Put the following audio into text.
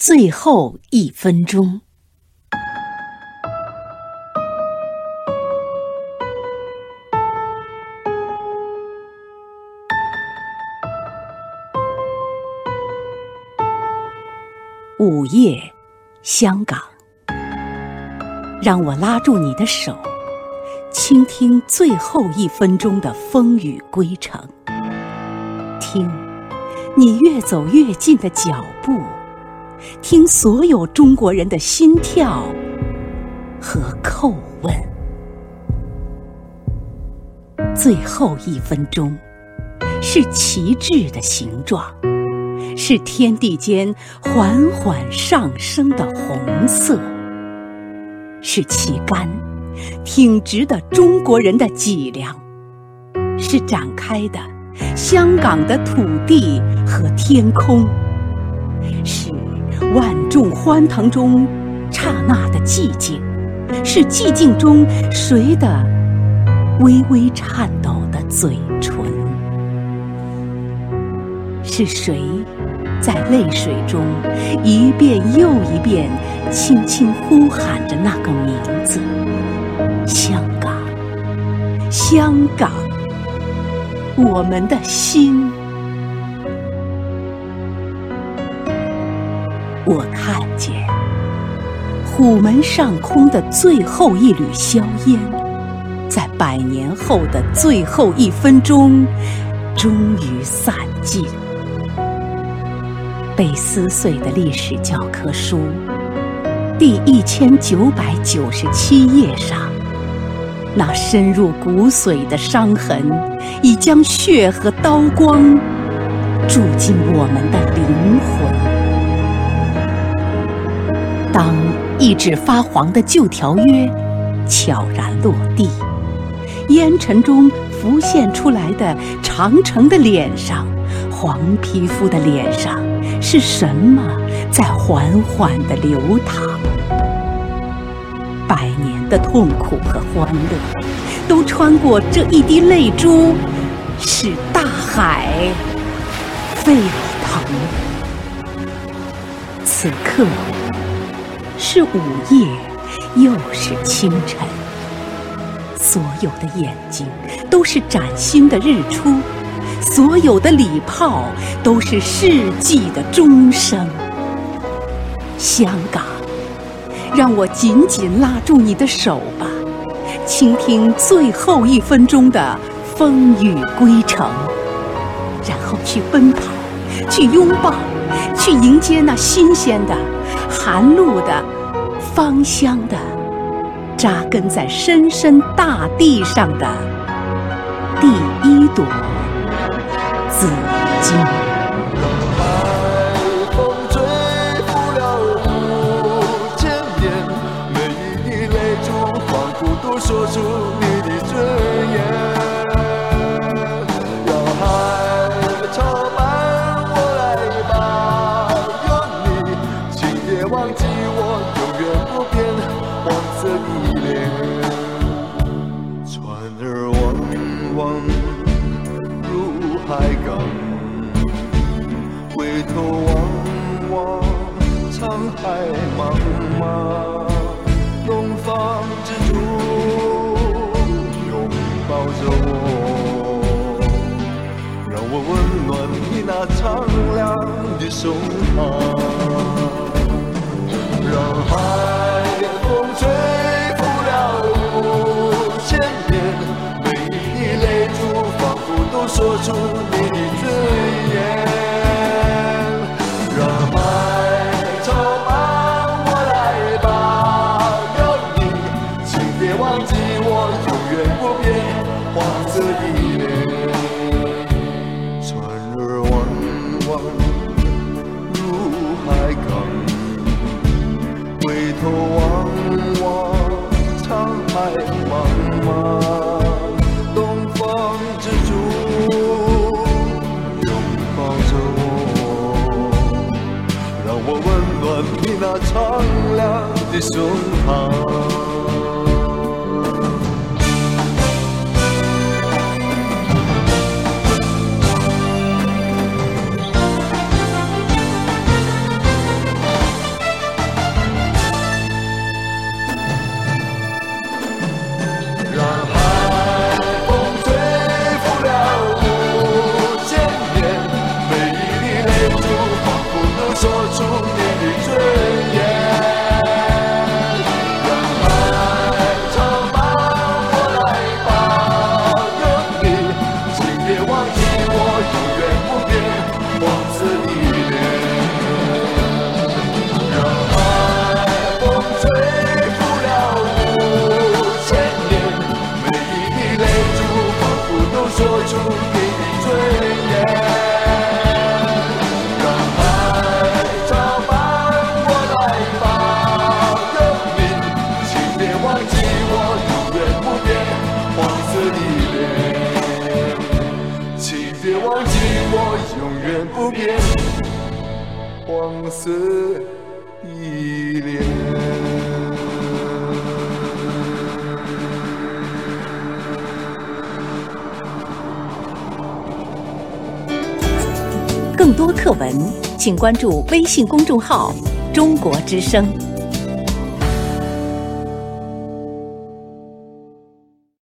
最后一分钟。午夜，香港，让我拉住你的手，倾听最后一分钟的风雨归程。听，你越走越近的脚步，听所有中国人的心跳和叩问。最后一分钟，是旗帜的形状。是天地间缓缓上升的红色，是旗杆挺直的中国人的脊梁，是展开的香港的土地和天空，是万众欢腾中刹那的寂静，是寂静中谁的微微颤抖的嘴唇，是谁？在泪水中，一遍又一遍，轻轻呼喊着那个名字：香港，香港，我们的心。我看见虎门上空的最后一缕硝烟，在百年后的最后一分钟，终于散尽。被撕碎的历史教科书，第一千九百九十七页上，那深入骨髓的伤痕，已将血和刀光注进我们的灵魂。一纸发黄的旧条约悄然落地，烟尘中浮现出来的长城的脸上，黄皮肤的脸上。是什么在缓缓地流淌？百年的痛苦和欢乐，都穿过这一滴泪珠，使大海沸腾。此刻是午夜，又是清晨，所有的眼睛都是崭新的日出。所有的礼炮都是世纪的钟声。香港，让我紧紧拉住你的手吧，倾听最后一分钟的风雨归程，然后去奔跑，去拥抱，去迎接那新鲜的、寒露的、芳香的、扎根在深深大地上的第一朵。紫荆。说出船儿弯弯入。海港，回头望望沧海茫茫，东方之珠拥抱着我，让我温暖你那苍凉的胸膛。说那苍凉黄。色的脸。更多课文，请关注微信公众号“中国之声”。